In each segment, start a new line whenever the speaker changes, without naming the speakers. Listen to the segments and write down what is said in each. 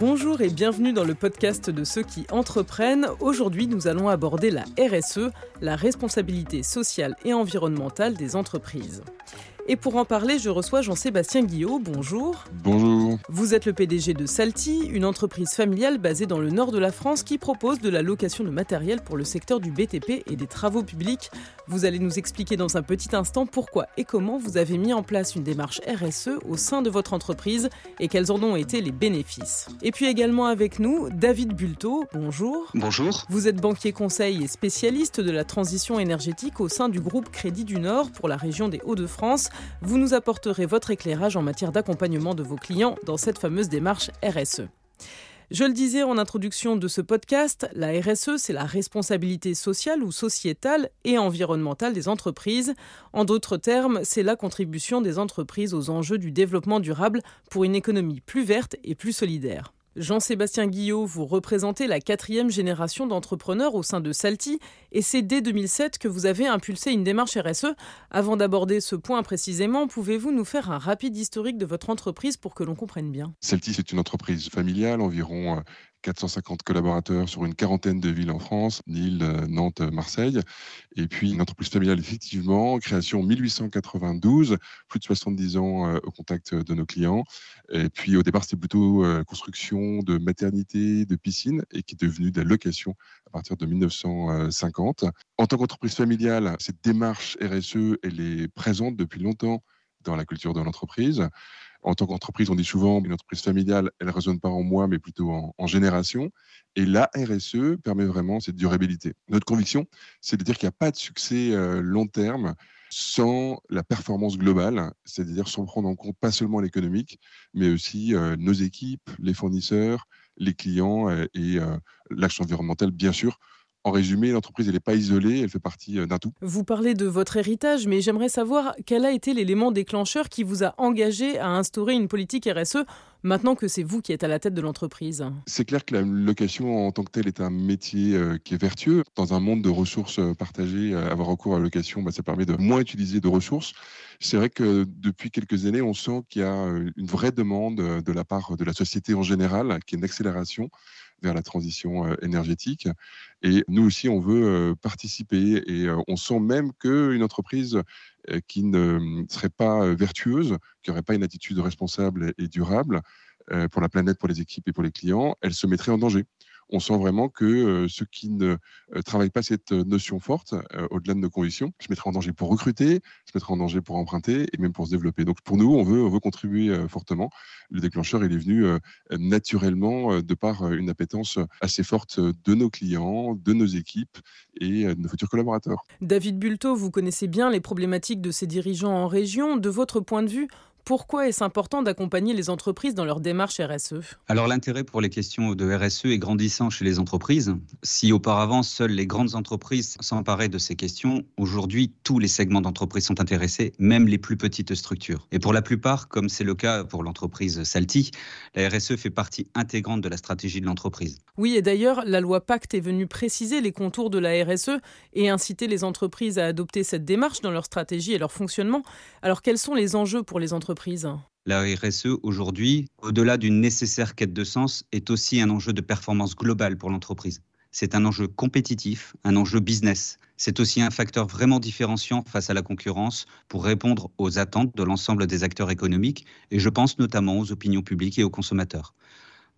Bonjour et bienvenue dans le podcast de ceux qui entreprennent. Aujourd'hui, nous allons aborder la RSE, la responsabilité sociale et environnementale des entreprises. Et pour en parler, je reçois Jean-Sébastien Guillot. Bonjour.
Bonjour.
Vous êtes le PDG de Salty, une entreprise familiale basée dans le nord de la France qui propose de la location de matériel pour le secteur du BTP et des travaux publics. Vous allez nous expliquer dans un petit instant pourquoi et comment vous avez mis en place une démarche RSE au sein de votre entreprise et quels en ont été les bénéfices. Et puis également avec nous, David Bulto. Bonjour.
Bonjour.
Vous êtes banquier conseil et spécialiste de la transition énergétique au sein du groupe Crédit du Nord pour la région des Hauts-de-France. Vous nous apporterez votre éclairage en matière d'accompagnement de vos clients dans cette fameuse démarche RSE. Je le disais en introduction de ce podcast, la RSE, c'est la responsabilité sociale ou sociétale et environnementale des entreprises. En d'autres termes, c'est la contribution des entreprises aux enjeux du développement durable pour une économie plus verte et plus solidaire. Jean-Sébastien Guillot, vous représentez la quatrième génération d'entrepreneurs au sein de Salty et c'est dès 2007 que vous avez impulsé une démarche RSE. Avant d'aborder ce point précisément, pouvez-vous nous faire un rapide historique de votre entreprise pour que l'on comprenne bien?
Salty, c'est une entreprise familiale, environ 450 collaborateurs sur une quarantaine de villes en France, Lille, Nantes, Marseille. Et puis une entreprise familiale, effectivement, création 1892, plus de 70 ans euh, au contact de nos clients. Et puis au départ, c'était plutôt euh, construction de maternité, de piscine, et qui est devenue de la location à partir de 1950. En tant qu'entreprise familiale, cette démarche RSE, elle est présente depuis longtemps dans la culture de l'entreprise. En tant qu'entreprise, on dit souvent une entreprise familiale, elle ne résonne pas en moi, mais plutôt en, génération. Et la RSE permet vraiment cette durabilité. Notre conviction, c'est de dire qu'il n'y a pas de succès euh, long terme sans la performance globale, c'est-à-dire sans prendre en compte pas seulement l'économique, mais aussi euh, nos équipes, les fournisseurs, les clients euh, et l'action environnementale, bien sûr, en résumé, l'entreprise, n'est pas isolée, elle fait partie euh, d'un tout.
Vous parlez de votre héritage, mais j'aimerais savoir quel a été l'élément déclencheur qui vous a engagé à instaurer une politique RSE maintenant que c'est vous qui êtes à la tête de l'entreprise
C'est clair que la location en tant que telle est un métier euh, qui est vertueux. Dans un monde de ressources euh, partagées, avoir recours à la location, bah, ça permet de moins utiliser de ressources. C'est vrai que depuis quelques années, on sent qu'il y a une vraie demande de la part de la société en général, qui est une accélération vers la transition euh, énergétique. Et nous aussi, on veut euh, participer et euh, on sent même qu'une entreprise qui ne serait pas vertueuse, qui n'aurait pas une attitude responsable et durable pour la planète, pour les équipes et pour les clients, elle se mettrait en danger on sent vraiment que ceux qui ne travaillent pas cette notion forte, au-delà de nos conditions, se mettraient en danger pour recruter, se mettraient en danger pour emprunter et même pour se développer. Donc pour nous, on veut, on veut contribuer fortement. Le déclencheur, il est venu naturellement de par une appétence assez forte de nos clients, de nos équipes et de nos futurs collaborateurs.
David Bulto, vous connaissez bien les problématiques de ces dirigeants en région. De votre point de vue, pourquoi est-ce important d'accompagner les entreprises dans leur démarche RSE
Alors l'intérêt pour les questions de RSE est grandissant chez les entreprises. Si auparavant seules les grandes entreprises s'emparaient de ces questions, aujourd'hui tous les segments d'entreprises sont intéressés, même les plus petites structures. Et pour la plupart, comme c'est le cas pour l'entreprise Salty, la RSE fait partie intégrante de la stratégie de l'entreprise.
Oui, et d'ailleurs, la loi Pacte est venue préciser les contours de la RSE et inciter les entreprises à adopter cette démarche dans leur stratégie et leur fonctionnement. Alors quels sont les enjeux pour les entreprises?
La RSE aujourd'hui, au-delà d'une nécessaire quête de sens, est aussi un enjeu de performance globale pour l'entreprise. C'est un enjeu compétitif, un enjeu business. C'est aussi un facteur vraiment différenciant face à la concurrence pour répondre aux attentes de l'ensemble des acteurs économiques, et je pense notamment aux opinions publiques et aux consommateurs.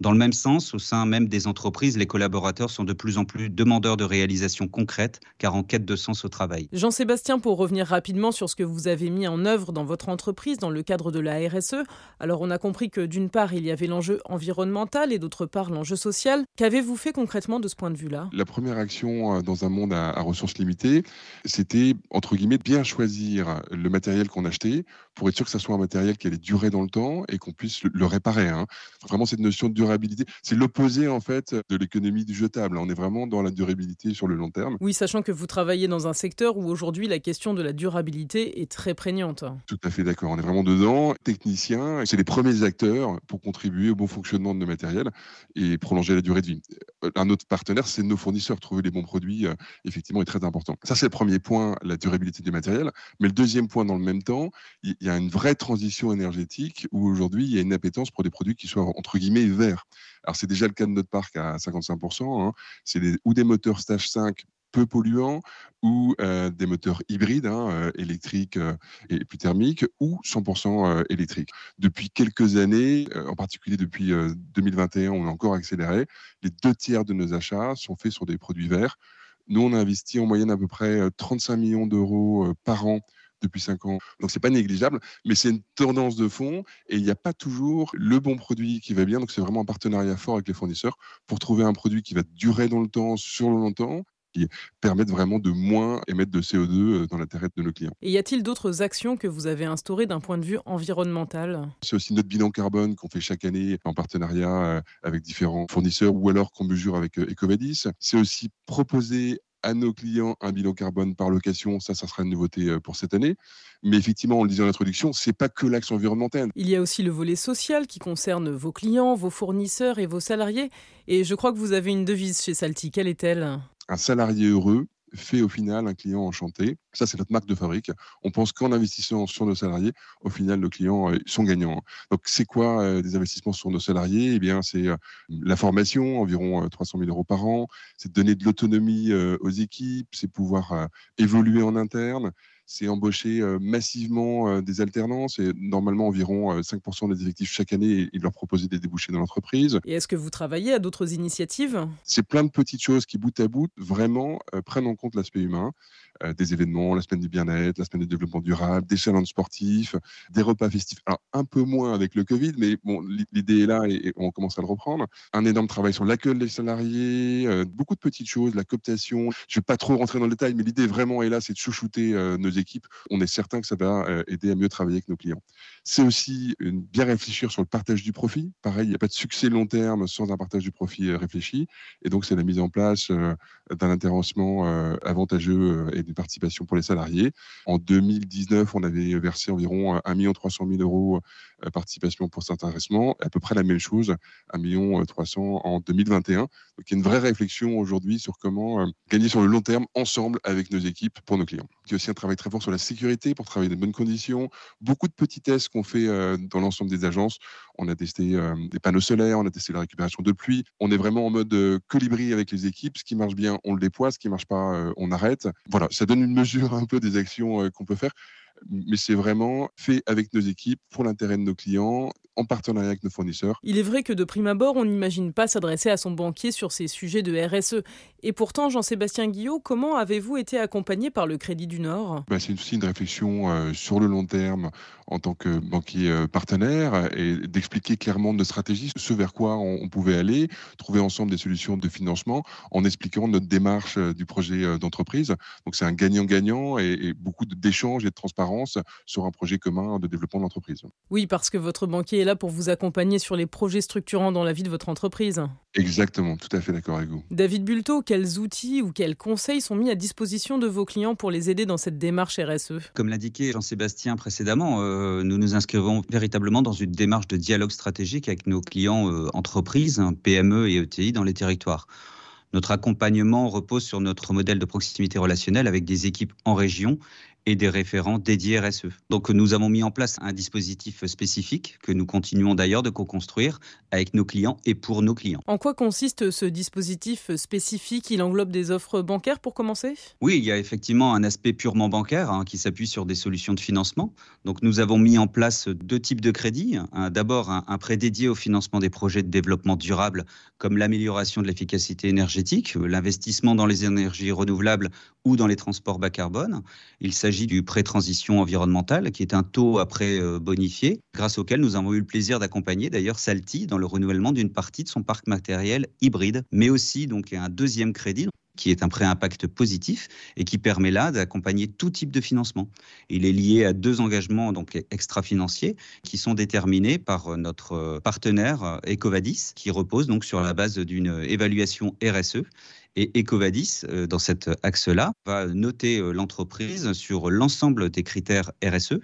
Dans le même sens, au sein même des entreprises, les collaborateurs sont de plus en plus demandeurs de réalisations concrètes, car en quête de sens au travail.
Jean-Sébastien, pour revenir rapidement sur ce que vous avez mis en œuvre dans votre entreprise dans le cadre de la RSE, alors on a compris que d'une part, il y avait l'enjeu environnemental et d'autre part l'enjeu social. Qu'avez-vous fait concrètement de ce point de vue-là?
La première action euh, dans un monde à, ressources limitées, c'était, entre guillemets, bien choisir le matériel qu'on achetait pour être sûr que ça soit un matériel qui allait durer dans le temps et qu'on puisse le réparer. Hein. Vraiment cette notion de durabilité c'est l'opposé en fait de l'économie du jetable. On est vraiment dans la durabilité sur le long terme.
Oui, sachant que vous travaillez dans un secteur où aujourd'hui la question de la durabilité est très prégnante.
Tout à fait d'accord. On est vraiment dedans. Techniciens, c'est les premiers acteurs pour contribuer au bon fonctionnement de nos matériels et prolonger la durée de vie. Un autre partenaire, c'est nos fournisseurs. Trouver les bons produits, euh, effectivement, est très important. Ça, c'est le premier point, la durabilité du matériel. Mais le deuxième point, dans le même temps, il y a une vraie transition énergétique où aujourd'hui, il y a une appétence pour des produits qui soient entre guillemets verts Alors c'est déjà le cas de notre parc à 55%. Hein. C'est ou des moteurs stage 5 peu polluants ou euh, des moteurs hybrides, hein, euh, électriques euh, et plus thermiques, ou 100% électriques. Depuis quelques années, en particulier depuis 2021, on a encore accéléré. Les deux tiers de nos achats sont faits sur des produits verts. Nous, on a investi en moyenne à peu près 35 millions d'euros par an depuis 5 ans. Donc c'est pas négligeable, mais c'est une tendance de fond et il n'y a pas toujours le bon produit qui va bien. Donc c'est vraiment un partenariat fort avec les fournisseurs pour trouver un produit qui va durer dans le temps, sur le longtemps qui permettent vraiment de moins émettre de CO2 euh, dans l'intérêt de nos clients.
Et y a-t-il d'autres actions que vous avez instaurées d'un point de vue environnemental?
C'est aussi notre bilan carbone qu'on fait chaque année en partenariat euh, avec différents fournisseurs ou alors qu'on mesure avec euh, Ecovadis. C'est aussi proposer à nos clients un bilan carbone par location. Ça, ça sera une nouveauté pour cette année. Mais effectivement, on le disait en introduction, c'est pas que l'axe environnemental.
Il y a aussi le volet social qui concerne vos clients, vos fournisseurs et vos salariés. Et je crois que vous avez une devise chez Salty. Quelle est-elle?
Un salarié heureux fait au final un client enchanté. Ça, c'est notre marque de fabrique. On pense qu'en investissant sur nos salariés, au final, nos clients euh, sont gagnants. Donc, c'est quoi euh, des investissements sur nos salariés? Eh bien, c'est euh, la formation, environ 300 000 euros par an. C'est donner de l'autonomie aux équipes, c'est pouvoir évoluer en interne, c'est embaucher euh, massivement euh, des alternances et normalement environ 5% euh, des effectifs chaque année et leur proposer des débouchés dans l'entreprise.
Et est-ce que vous travaillez à d'autres initiatives?
C'est plein de petites choses qui, bout à bout, vraiment prennent en compte l'aspect humain. des événements, la semaine du bien-être, la semaine du développement durable, des challenges sportifs, des repas festifs. Alors, un peu moins avec le Covid, mais bon, l'idée est là et, on commence à le reprendre. Un énorme travail sur l'accueil des salariés, beaucoup de petites choses, la cooptation. Je ne vais pas trop rentrer dans le détail, mais l'idée vraiment est là, c'est de chouchouter nos équipes on est certain que ça va euh, aider à mieux travailler avec nos clients. C'est aussi bien réfléchir sur le partage du profit. Pareil, il n'y a pas de succès long terme sans un partage du profit euh, réfléchi. Et donc, c'est la mise en place euh, d'un intéressement avantageux et d'une participation pour les salariés. En 2019, on avait versé environ 1 300 000 euros participation pour cet intéressement. À peu près la même chose, 1 million 300 en 2021. Donc, il y a une vraie réflexion aujourd'hui sur comment gagner sur le long terme ensemble avec nos équipes pour nos clients. Il y a aussi un travail très fort sur la sécurité pour travailler dans de bonnes conditions. Beaucoup de petits tests qu'on fait euh, dans l'ensemble des agences. On a testé euh, des panneaux solaires, on a testé la récupération de pluie. On est vraiment en mode euh, colibri avec les équipes. Ce qui marche bien, on le déploie. Ce qui marche pas, on arrête. Voilà, ça donne une mesure un peu des actions qu'on peut faire mais c'est vraiment fait avec nos équipes pour l'intérêt de nos clients en partenariat avec nos fournisseurs.
Il est vrai que de prime abord, on n'imagine pas s'adresser à son banquier sur ces sujets de RSE. Et pourtant, Jean-Sébastien Guillot, comment avez-vous été accompagné par le Crédit du Nord?
Bah, C'est aussi une réflexion euh, sur le long terme en tant que banquier euh, partenaire et d'expliquer clairement nos stratégies, ce vers quoi on, pouvait aller, trouver ensemble des solutions de financement en expliquant notre démarche euh, du projet d'entreprise. Donc c'est un gagnant-gagnant et, et beaucoup d'échanges et de transparence sur un projet commun de développement de l'entreprise.
Oui, parce que votre banquier là pour vous accompagner sur les projets structurants dans la vie de votre entreprise.
Exactement, tout à fait d'accord avec vous.
David Bulto, quels outils ou quels conseils sont mis à disposition de vos clients pour les aider dans cette démarche RSE
Comme l'indiquait Jean-Sébastien précédemment, euh, nous nous inscrivons véritablement dans une démarche de dialogue stratégique avec nos clients euh, entreprises, hein, PME et ETI dans les territoires. Notre accompagnement repose sur notre modèle de proximité relationnelle avec des équipes en région et des référents dédiés RSE. Donc nous avons mis en place un dispositif spécifique que nous continuons d'ailleurs de co-construire avec nos clients et pour nos clients.
En quoi consiste ce dispositif spécifique? Il englobe des offres bancaires pour commencer?
Oui, il y a effectivement un aspect purement bancaire hein, qui s'appuie sur des solutions de financement. Donc nous avons mis en place deux types de crédits. D'abord un, un prêt dédié au financement des projets de développement durable comme l'amélioration de l'efficacité énergétique, l'investissement dans les énergies renouvelables ou dans les transports bas carbone. Il s'agit s'agit du pré-transition environnementale, qui est un taux après euh, bonifié, grâce auquel nous avons eu le plaisir d'accompagner d'ailleurs Salty dans le renouvellement d'une partie de son parc matériel hybride, mais aussi donc un deuxième crédit qui est un prêt impact positif et qui permet là d'accompagner tout type de financement. Il est lié à deux engagements donc extra-financiers qui sont déterminés par euh, notre euh, partenaire Ecovadis, qui repose donc sur la base d'une évaluation RSE et Ecovadis, euh, dans cet axe-là, va noter euh, l'entreprise sur l'ensemble des critères RSE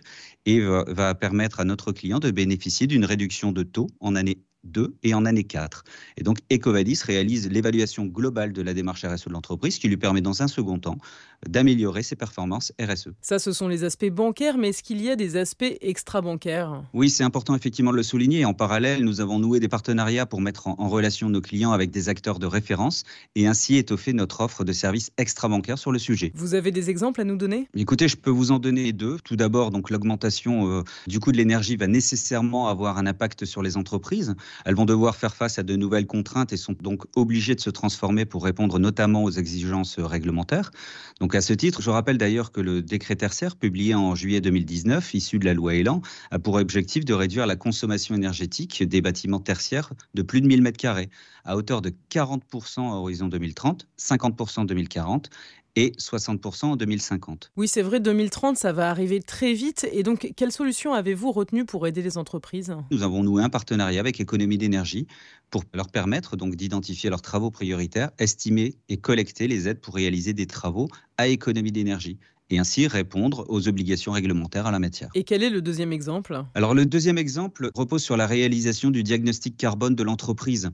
et va permettre à notre client de bénéficier d'une réduction de taux en année 2 et en année 4. Et donc Ecovadis réalise l'évaluation globale de la démarche RSE de l'entreprise qui lui permet dans un second temps d'améliorer ses performances RSE.
Ça, ce sont les aspects bancaires, mais est-ce qu'il y a des aspects extra-bancaires?
Oui, c'est important effectivement de le souligner. En parallèle, nous avons noué des partenariats pour mettre en, relation nos clients avec des acteurs de référence et ainsi étoffer notre offre de services extra-bancaires sur le sujet.
Vous avez des exemples à nous donner?
Écoutez, je peux vous en donner deux. Tout d'abord, donc l'augmentation euh, du coût de l'énergie va nécessairement avoir un impact sur les entreprises. Elles vont devoir faire face à de nouvelles contraintes et sont donc obligées de se transformer pour répondre notamment aux exigences réglementaires. Donc à ce titre, je rappelle d'ailleurs que le décret tertiaire publié en juillet 2019, issu de la loi Elan, a pour objectif de réduire la consommation énergétique des bâtiments tertiaires de plus de 1000 m2 à hauteur de 40% à horizon 2030, 50% en 2040 et 60% en 2050.
Oui, c'est vrai, 2030, ça va arriver très vite. Et donc, quelles solutions avez-vous retenues pour aider les entreprises?
Nous avons noué un partenariat avec Économie d'énergie pour leur permettre donc d'identifier leurs travaux prioritaires, estimer et collecter les aides pour réaliser des travaux à économie d'énergie et ainsi répondre aux obligations réglementaires à la matière.
Et quel est le deuxième exemple?
Alors le deuxième exemple repose sur la réalisation du diagnostic carbone de l'entreprise.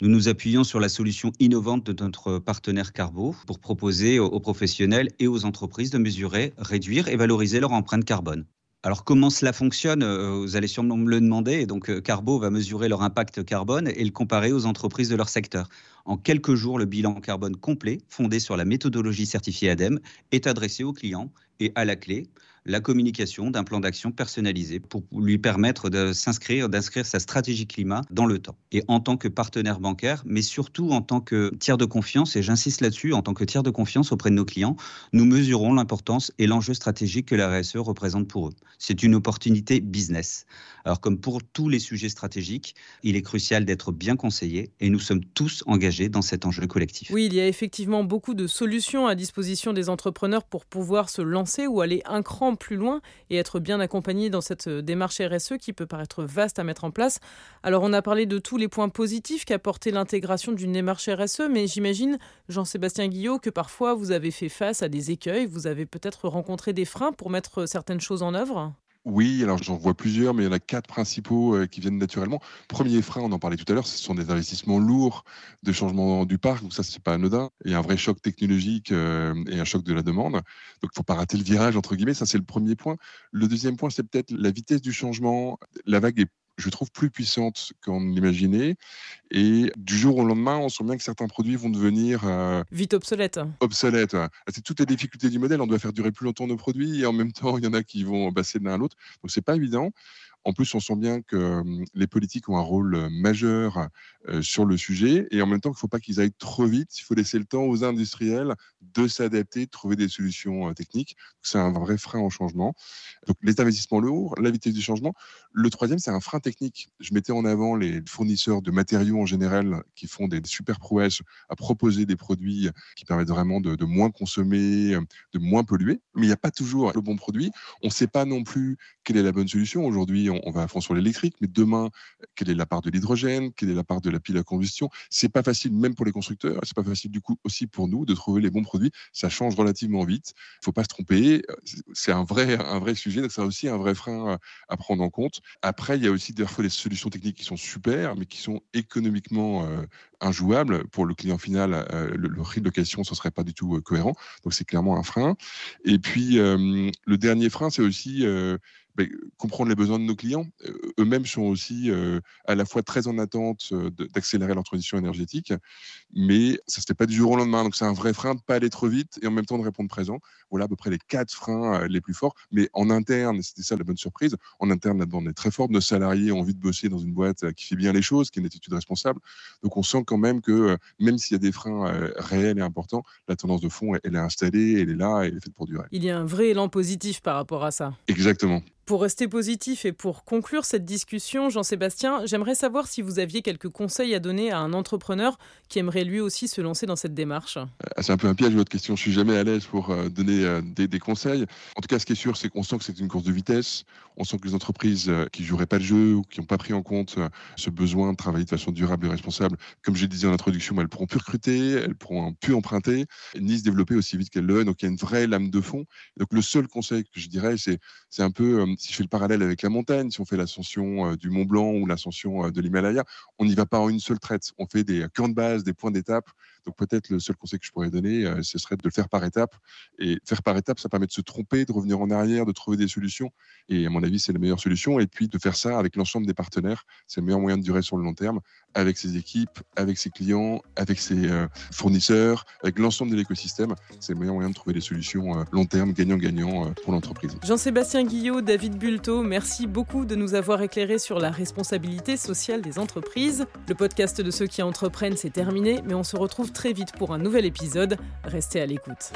Nous nous appuyons sur la solution innovante de notre partenaire Carbo pour proposer aux professionnels et aux entreprises de mesurer, réduire et valoriser leur empreinte carbone. Alors comment cela fonctionne euh, Vous allez sûrement me le demander. donc euh, Carbo va mesurer leur impact carbone et le comparer aux entreprises de leur secteur. En quelques jours, le bilan carbone complet, fondé sur la méthodologie certifiée ADEME, est adressé aux clients et à la clé, la communication d'un plan d'action personnalisé pour lui permettre de s'inscrire, d'inscrire sa stratégie climat dans le temps. Et en tant que partenaire bancaire, mais surtout en tant que tiers de confiance, et j'insiste là-dessus, en tant que tiers de confiance auprès de nos clients, nous mesurons l'importance et l'enjeu stratégique que la RSE représente pour eux. C'est une opportunité business. Alors comme pour tous les sujets stratégiques, il est crucial d'être bien conseillé et nous sommes tous engagés dans cet enjeu collectif.
Oui, il y a effectivement beaucoup de solutions à disposition des entrepreneurs pour pouvoir se lancer ou aller un cran plus loin et être bien accompagné dans cette euh, démarche RSE qui peut paraître vaste à mettre en place. Alors on a parlé de tous les points positifs qu'apportait l'intégration d'une démarche RSE, mais j'imagine, Jean-Sébastien Guillot, que parfois vous avez fait face à des écueils, vous avez peut-être rencontré des freins pour mettre certaines choses en œuvre
oui, alors j'en vois plusieurs, mais il y en a quatre principaux euh, qui viennent naturellement. Premier frein, on en parlait tout à l'heure, ce sont des investissements lourds de changement du parc, donc ça c'est pas anodin. Il y a un vrai choc technologique euh, et un choc de la demande, donc faut pas rater le virage entre guillemets. Ça c'est le premier point. Le deuxième point, c'est peut-être la vitesse du changement. La vague est je trouve, plus puissante qu'on l'imaginait. Et du jour au lendemain, on sent bien que certains produits vont devenir...
Euh, Vite obsolètes.
Obsolètes. C'est toutes les difficultés du modèle. On doit faire durer plus longtemps nos produits et en même temps, il y en a qui vont passer de l'un à l'autre. Donc, c'est pas évident. En plus, on sent bien que les politiques ont un rôle majeur sur le sujet et en même temps qu'il ne faut pas qu'ils aillent trop vite. Il faut laisser le temps aux industriels de s'adapter, de trouver des solutions techniques. C'est un vrai frein au changement. Donc, les investissements lourds, la vitesse du changement. Le troisième, c'est un frein technique. Je mettais en avant les fournisseurs de matériaux en général qui font des super prouesses à proposer des produits qui permettent vraiment de moins consommer, de moins polluer. Mais il n'y a pas toujours le bon produit. On ne sait pas non plus quelle est la bonne solution. Aujourd'hui, on, va à fond sur l'électrique, mais demain, quelle est la part de l'hydrogène, quelle est la part de la pile à combustion? C'est pas facile, même pour les constructeurs, c'est pas facile du coup aussi pour nous de trouver les bons produits. Ça change relativement vite. Il faut pas se tromper. C'est un vrai, sujet, donc c'est aussi un vrai frein à prendre en compte. Après, il y a aussi des fois des solutions techniques qui sont super, mais qui sont économiquement euh, injouables pour le client final. Euh, le, prix de location, ce serait pas du tout euh, cohérent. Donc c'est clairement un frein. Et puis le dernier frein, c'est aussi ben, comprendre les besoins de nos clients. Euh, eux-mêmes sont aussi euh, à la fois très en attente euh, d'accélérer leur transition énergétique, mais ça ne se fait pas du jour au lendemain. Donc c'est un vrai frein de ne pas aller trop vite et en même temps de répondre présent. Voilà à peu près les quatre freins les plus forts. Mais en interne, c'était ça la bonne surprise, en interne là-dedans on est très fort. Nos salariés ont envie de bosser dans une boîte qui fait bien les choses, qui est une attitude responsable. Donc on sent quand même que même s'il y a des freins réels et importants, la tendance de fond, elle est installée, elle est là, elle est faite pour durer.
Il y a un vrai élan positif par rapport à ça.
Exactement.
Pour rester positif et pour conclure cette discussion, Jean-Sébastien, j'aimerais savoir si vous aviez quelques conseils à donner à un entrepreneur qui aimerait lui aussi se lancer dans cette démarche.
Ah, c'est un peu un piège votre question. Je suis jamais à l'aise pour euh, donner euh, des, conseils. En tout cas, ce qui est sûr, c'est qu'on sent que c'est une course de vitesse. On sent que les entreprises euh, qui joueraient pas le jeu ou qui n'ont pas pris en compte ce besoin de travailler de façon durable et responsable, comme je disais en introduction, elles pourront plus recruter, elles pourront plus emprunter, ni se développer aussi vite qu'elles le veulent. Donc il y a une vraie lame de fond. Donc le seul conseil que je dirais, c'est un peu si je fais le parallèle avec la montagne, si on fait l'ascension du Mont Blanc ou l'ascension de l'Himalaya, on n'y va pas en une seule traite. On fait des camps de base, des points d'étape. Donc peut-être le seul conseil que je pourrais donner, ce serait de le faire par étapes. Et faire par étapes, ça permet de se tromper, de revenir en arrière, de trouver des solutions. Et à mon avis, c'est la meilleure solution. Et puis de faire ça avec l'ensemble des partenaires, c'est le meilleur moyen de durer sur le long terme, avec ses équipes, avec ses clients, avec ses fournisseurs, avec l'ensemble de l'écosystème. C'est le meilleur moyen de trouver des solutions long terme, gagnant-gagnant pour l'entreprise.
Jean-Sébastien Guillot, David Bulto, merci beaucoup de nous avoir éclairé sur la responsabilité sociale des entreprises. Le podcast de ceux qui entreprennent, c'est terminé, mais on se retrouve très vite pour un nouvel épisode. Restez à l'écoute.